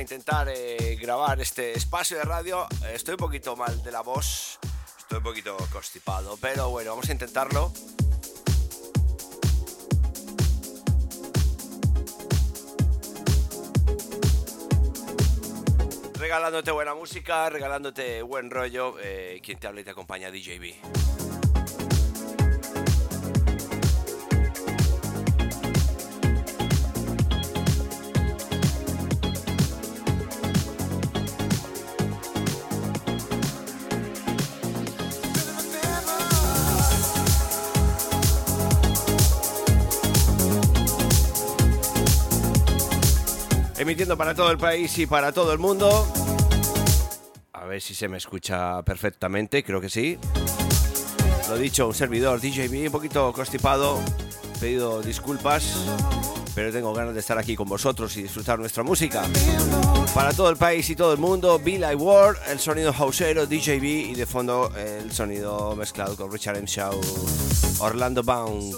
intentar eh, grabar este espacio de radio. Estoy un poquito mal de la voz, estoy un poquito constipado, pero bueno, vamos a intentarlo. Regalándote buena música, regalándote buen rollo. eh, quien te habla y te acompaña, DJB. Emitiendo para todo el país y para todo el mundo. A ver si se me escucha perfectamente, creo que sí. Lo dicho, un servidor DJB un poquito constipado. Pedido disculpas, pero tengo ganas de estar aquí con vosotros y disfrutar nuestra música. Para todo el país y todo el mundo, Be Like World, el sonido houseero DJB y de fondo el sonido mezclado con Richard M. Shaw, Orlando Bound.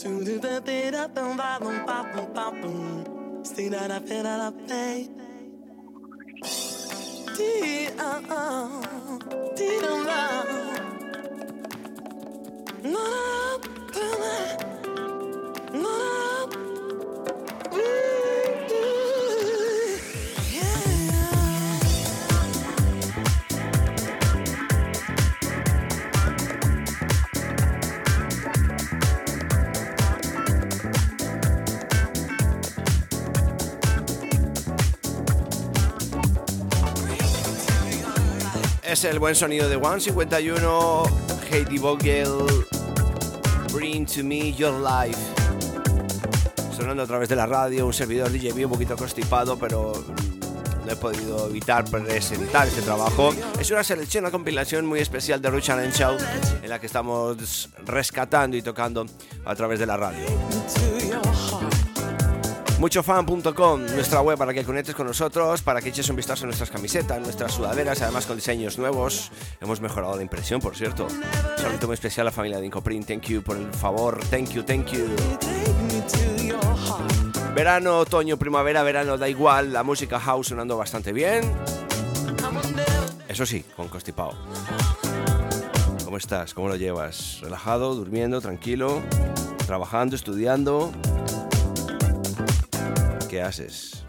Tudo da teira tão valum papum papum. Stina da pera da pei. Ti ah ah, ti não lá. Não lá, não lá. Es el buen sonido de 151, Heidi Vogel, Bring to Me Your Life. Sonando a través de la radio, un servidor DJB un poquito constipado, pero no he podido evitar presentar este trabajo. Es una selección, una compilación muy especial de Richard and Show, en la que estamos rescatando y tocando a través de la radio. Muchofan.com, nuestra web para que conectes con nosotros, para que eches un vistazo a nuestras camisetas, nuestras sudaderas, además con diseños nuevos. Hemos mejorado la impresión, por cierto. Saludo muy especial a la familia de Incoprint. Thank you por el favor. Thank you, thank you. Verano, otoño, primavera, verano, da igual. La música house sonando bastante bien. Eso sí, con constipado. ¿Cómo estás? ¿Cómo lo llevas? ¿Relajado? ¿Durmiendo? ¿Tranquilo? ¿Trabajando? ¿Estudiando? ¿Qué haces,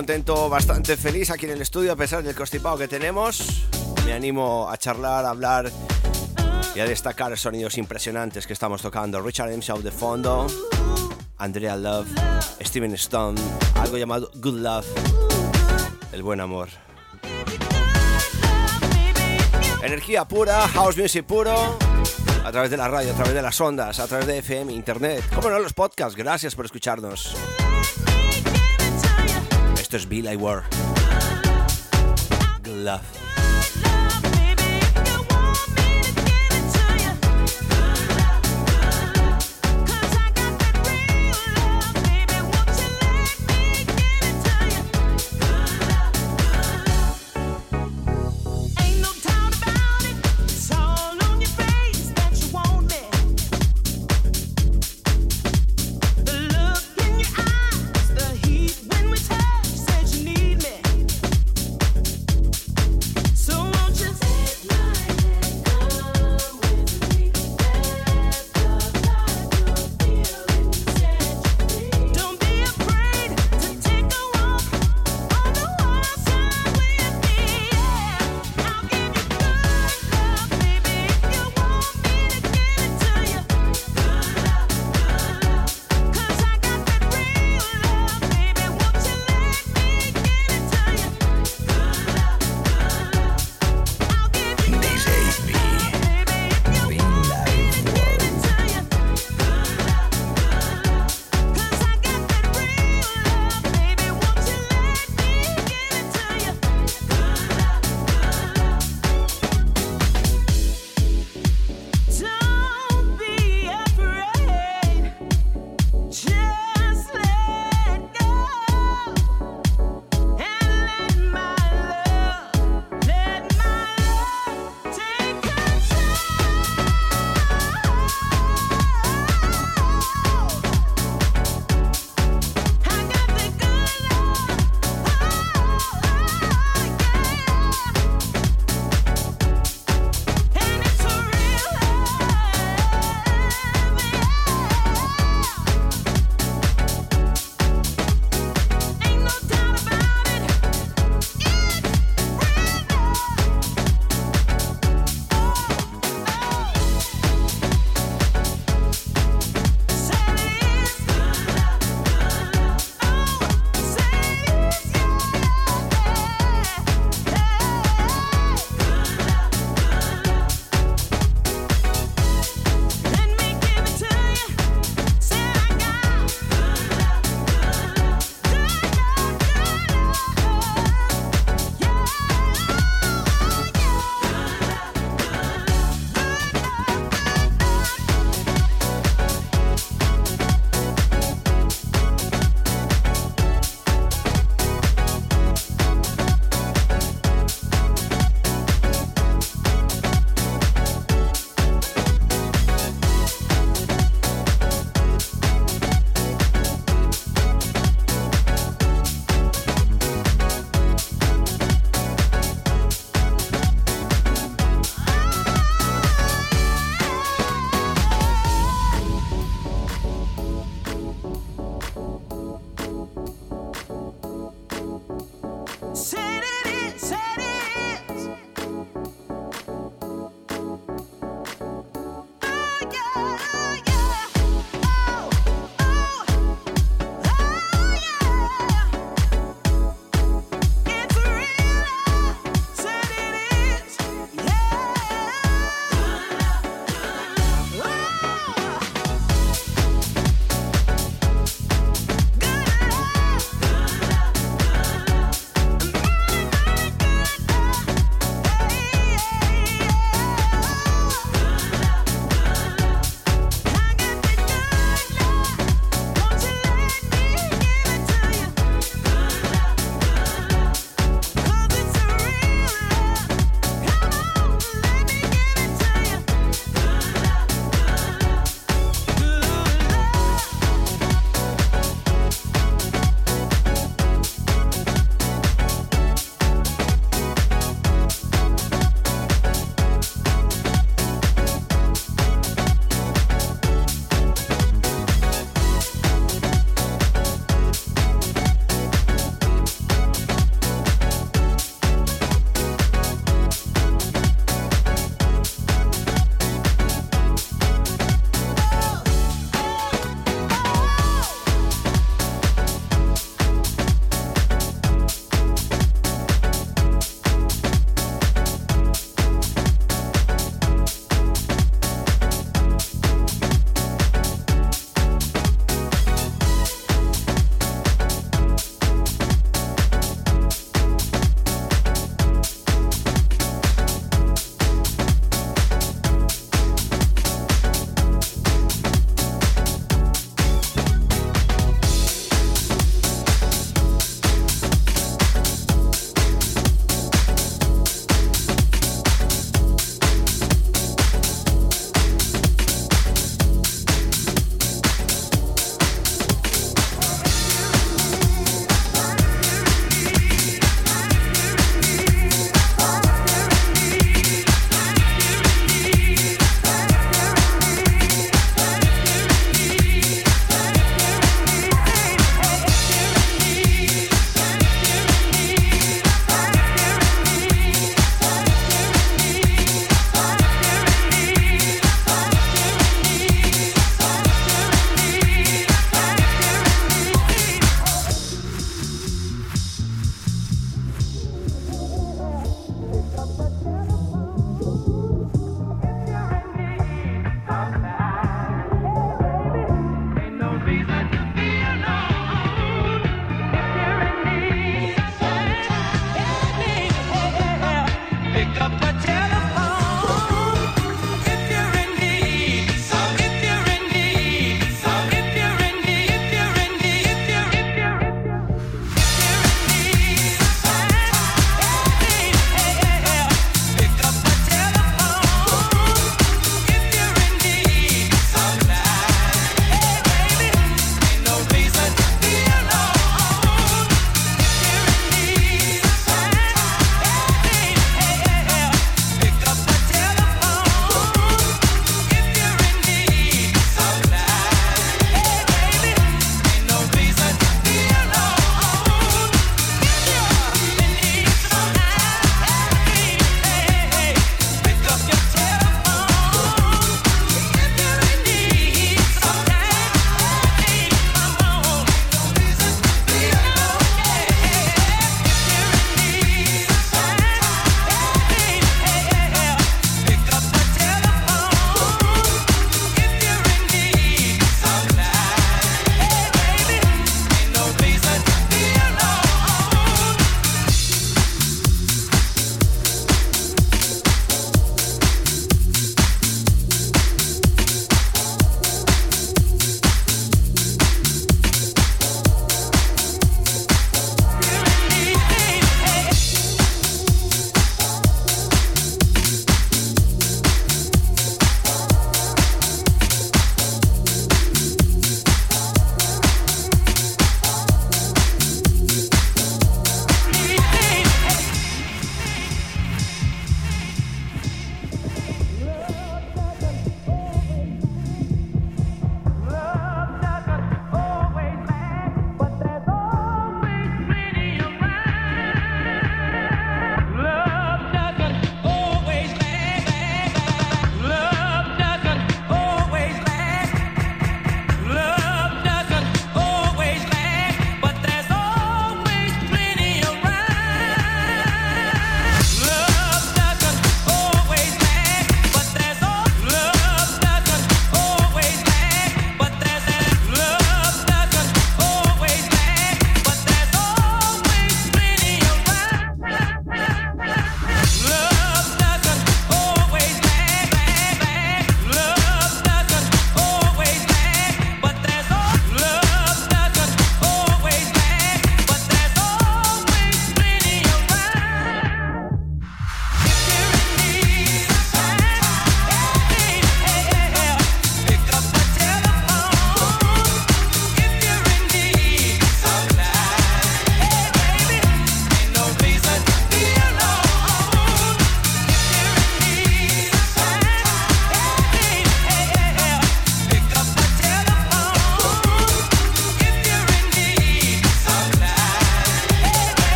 contento, bastante feliz aquí en el estudio a pesar del constipado que tenemos. Me animo a charlar, a hablar y a destacar sonidos impresionantes que estamos tocando. Richard M. Shaw de fondo, Andrea Love, Steven Stone, algo llamado Good Love, el buen amor. Energía pura, house music puro, a través de la radio, a través de las ondas, a través de FM, internet, como no los podcasts. Gracias por escucharnos. Esto es Bill I War. Good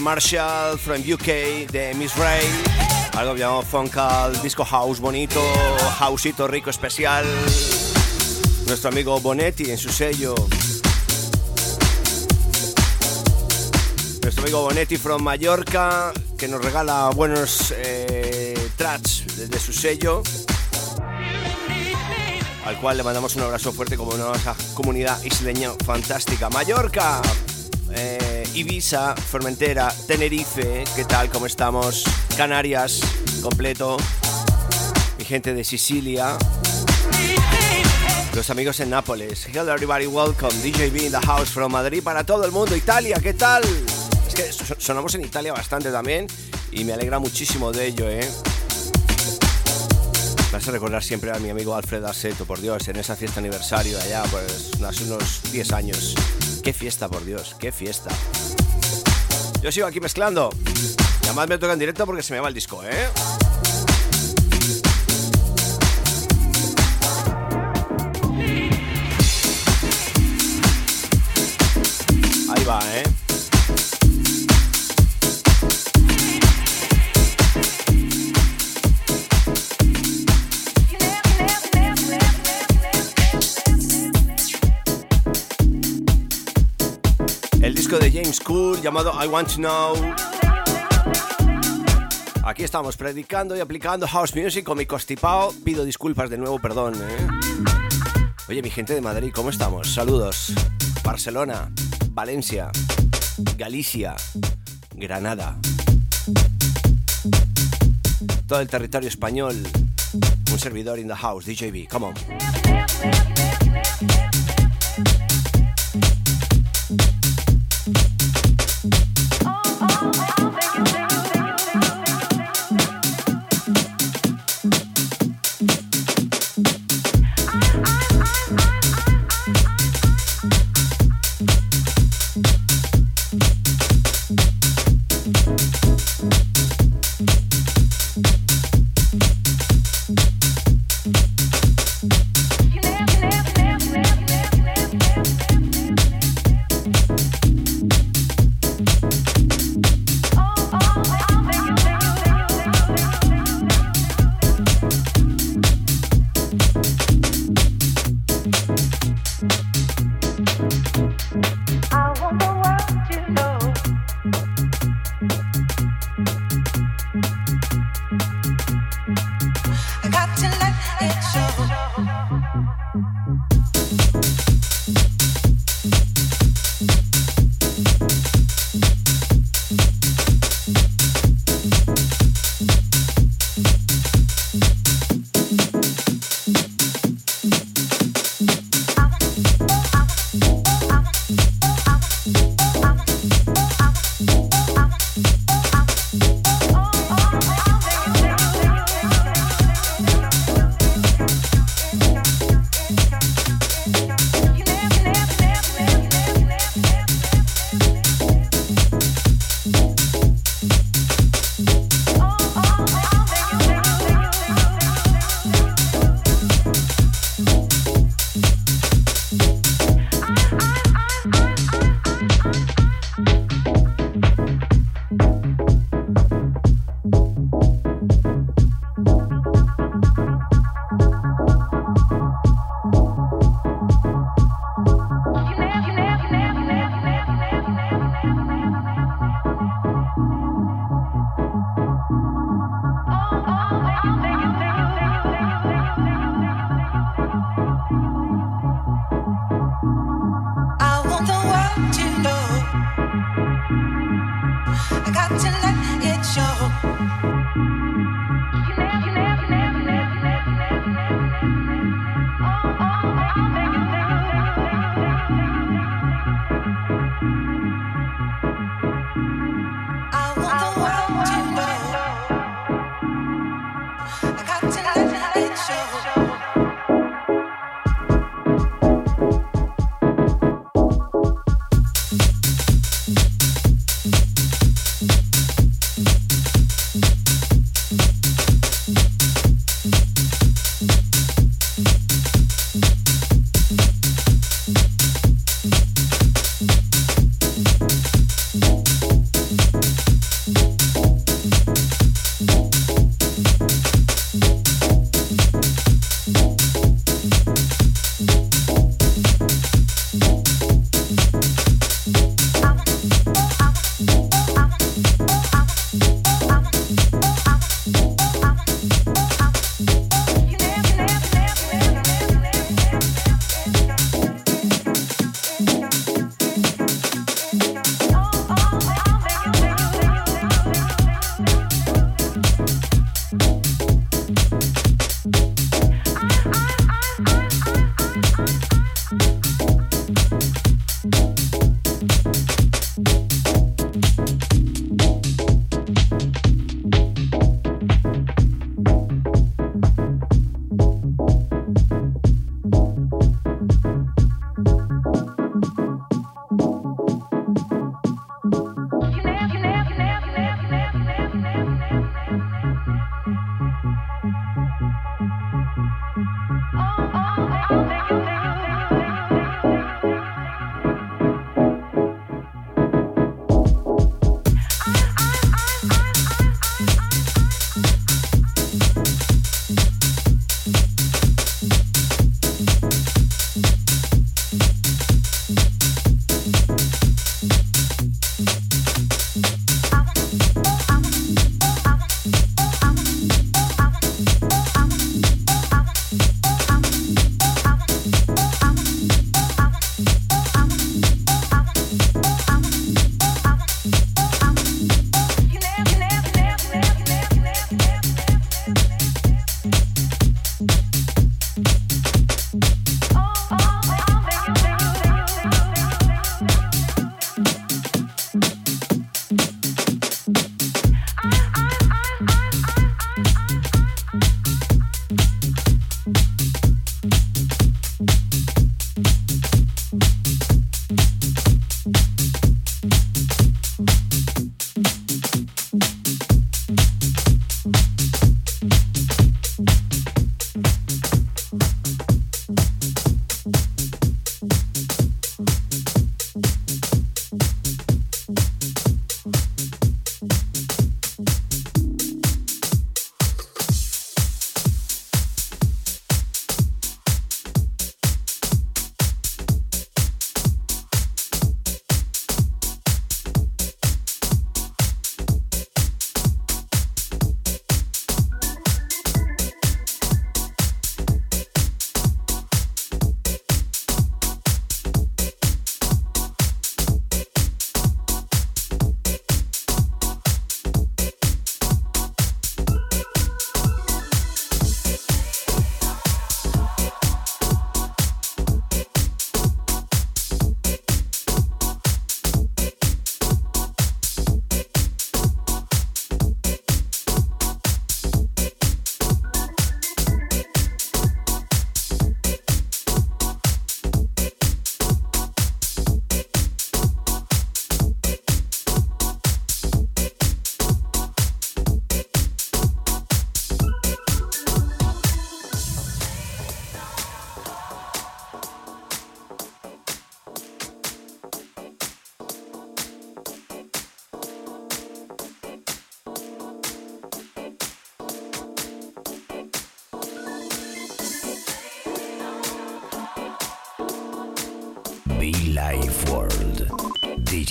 Marshall from UK, de Miss Ray. Algo llamado Funkal, disco house bonito, houseito rico especial. Nuestro amigo Bonetti en su sello. Nuestro amigo Bonetti from Mallorca, que nos regala buenos eh, tracks desde su sello al cual le mandamos un abrazo fuerte como una comunidad isleña fantástica. Mallorca, eh, Ibiza, Formentera, Tenerife, ¿qué tal? ¿Cómo estamos? Canarias, completo. Mi gente de Sicilia. Los amigos en Nápoles. Hello everybody, welcome. DJB in the house from Madrid para todo el mundo. Italia, ¿qué tal? Es que sonamos en Italia bastante también y me alegra muchísimo de ello, ¿eh? Me hace recordar siempre a mi amigo Alfred Asseto, por Dios, en esa fiesta aniversario allá, pues hace unos 10 años. Qué fiesta, por Dios, qué fiesta. Yo sigo aquí mezclando. Y me toca en directo porque se me va el disco, ¿eh? De James Cool llamado I Want to Know. Aquí estamos predicando y aplicando house music con mi costipao. Pido disculpas de nuevo, perdón. ¿eh? Oye, mi gente de Madrid, ¿cómo estamos? Saludos. Barcelona, Valencia, Galicia, Granada. Todo el territorio español. Un servidor in the house, DJB, come on.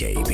DJB.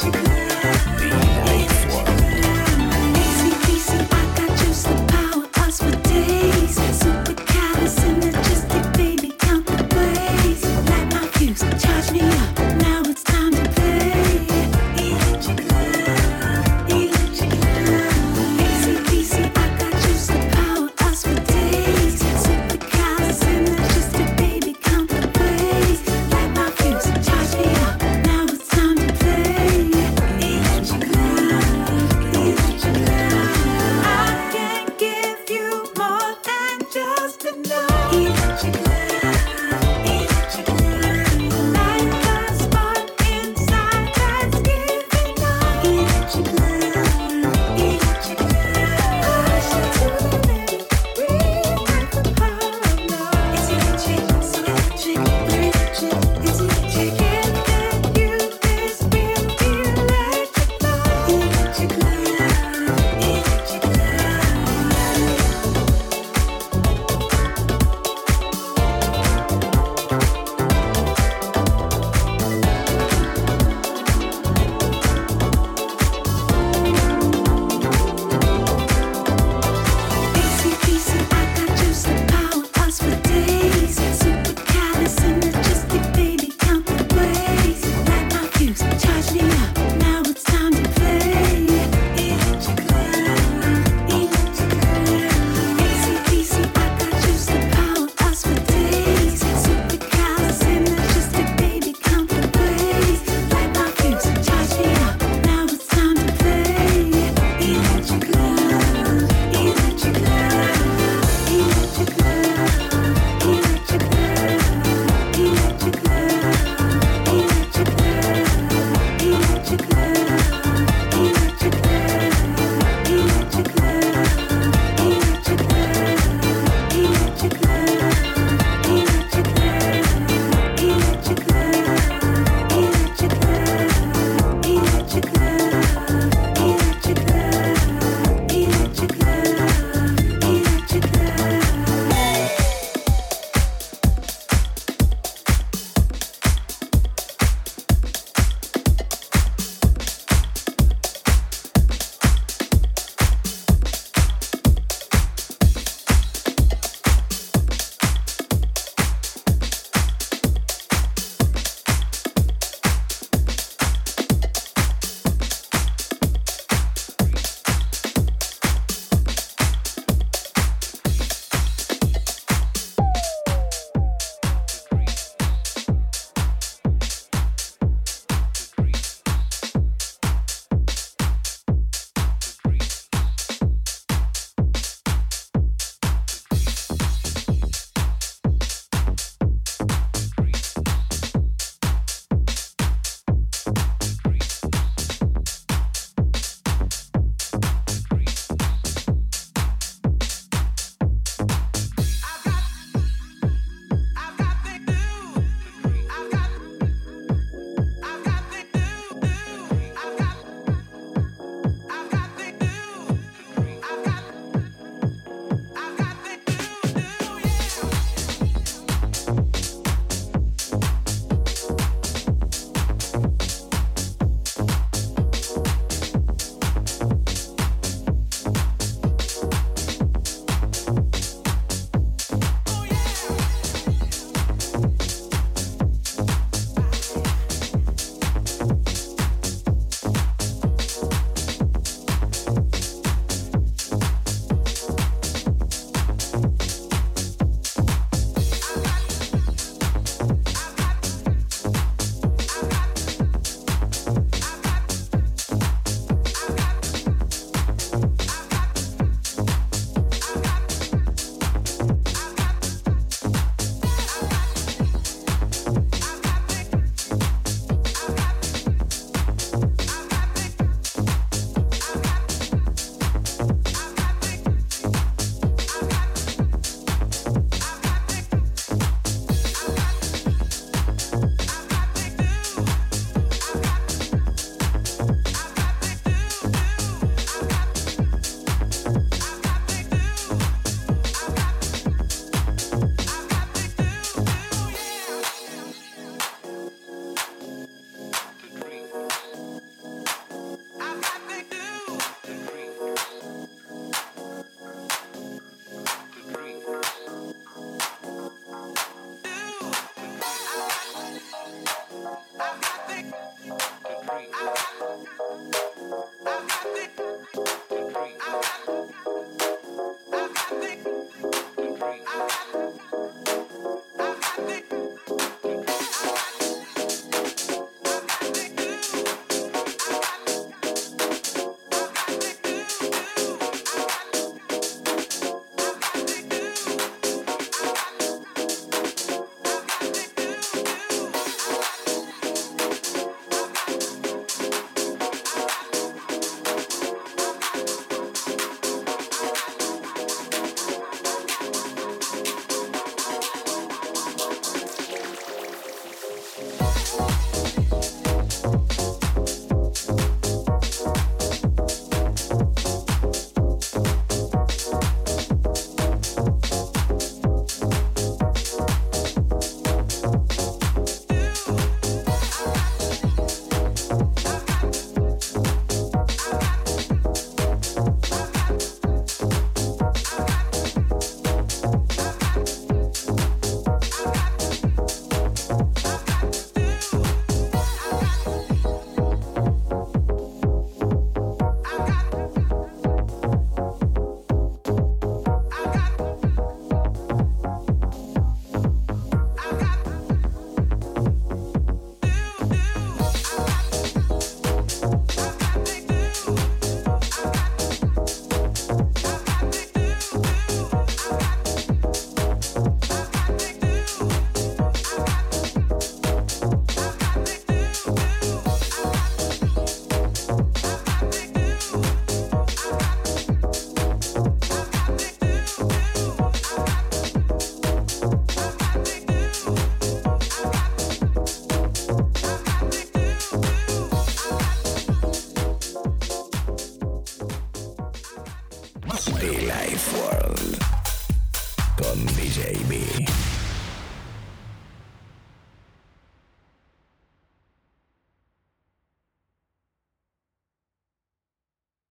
She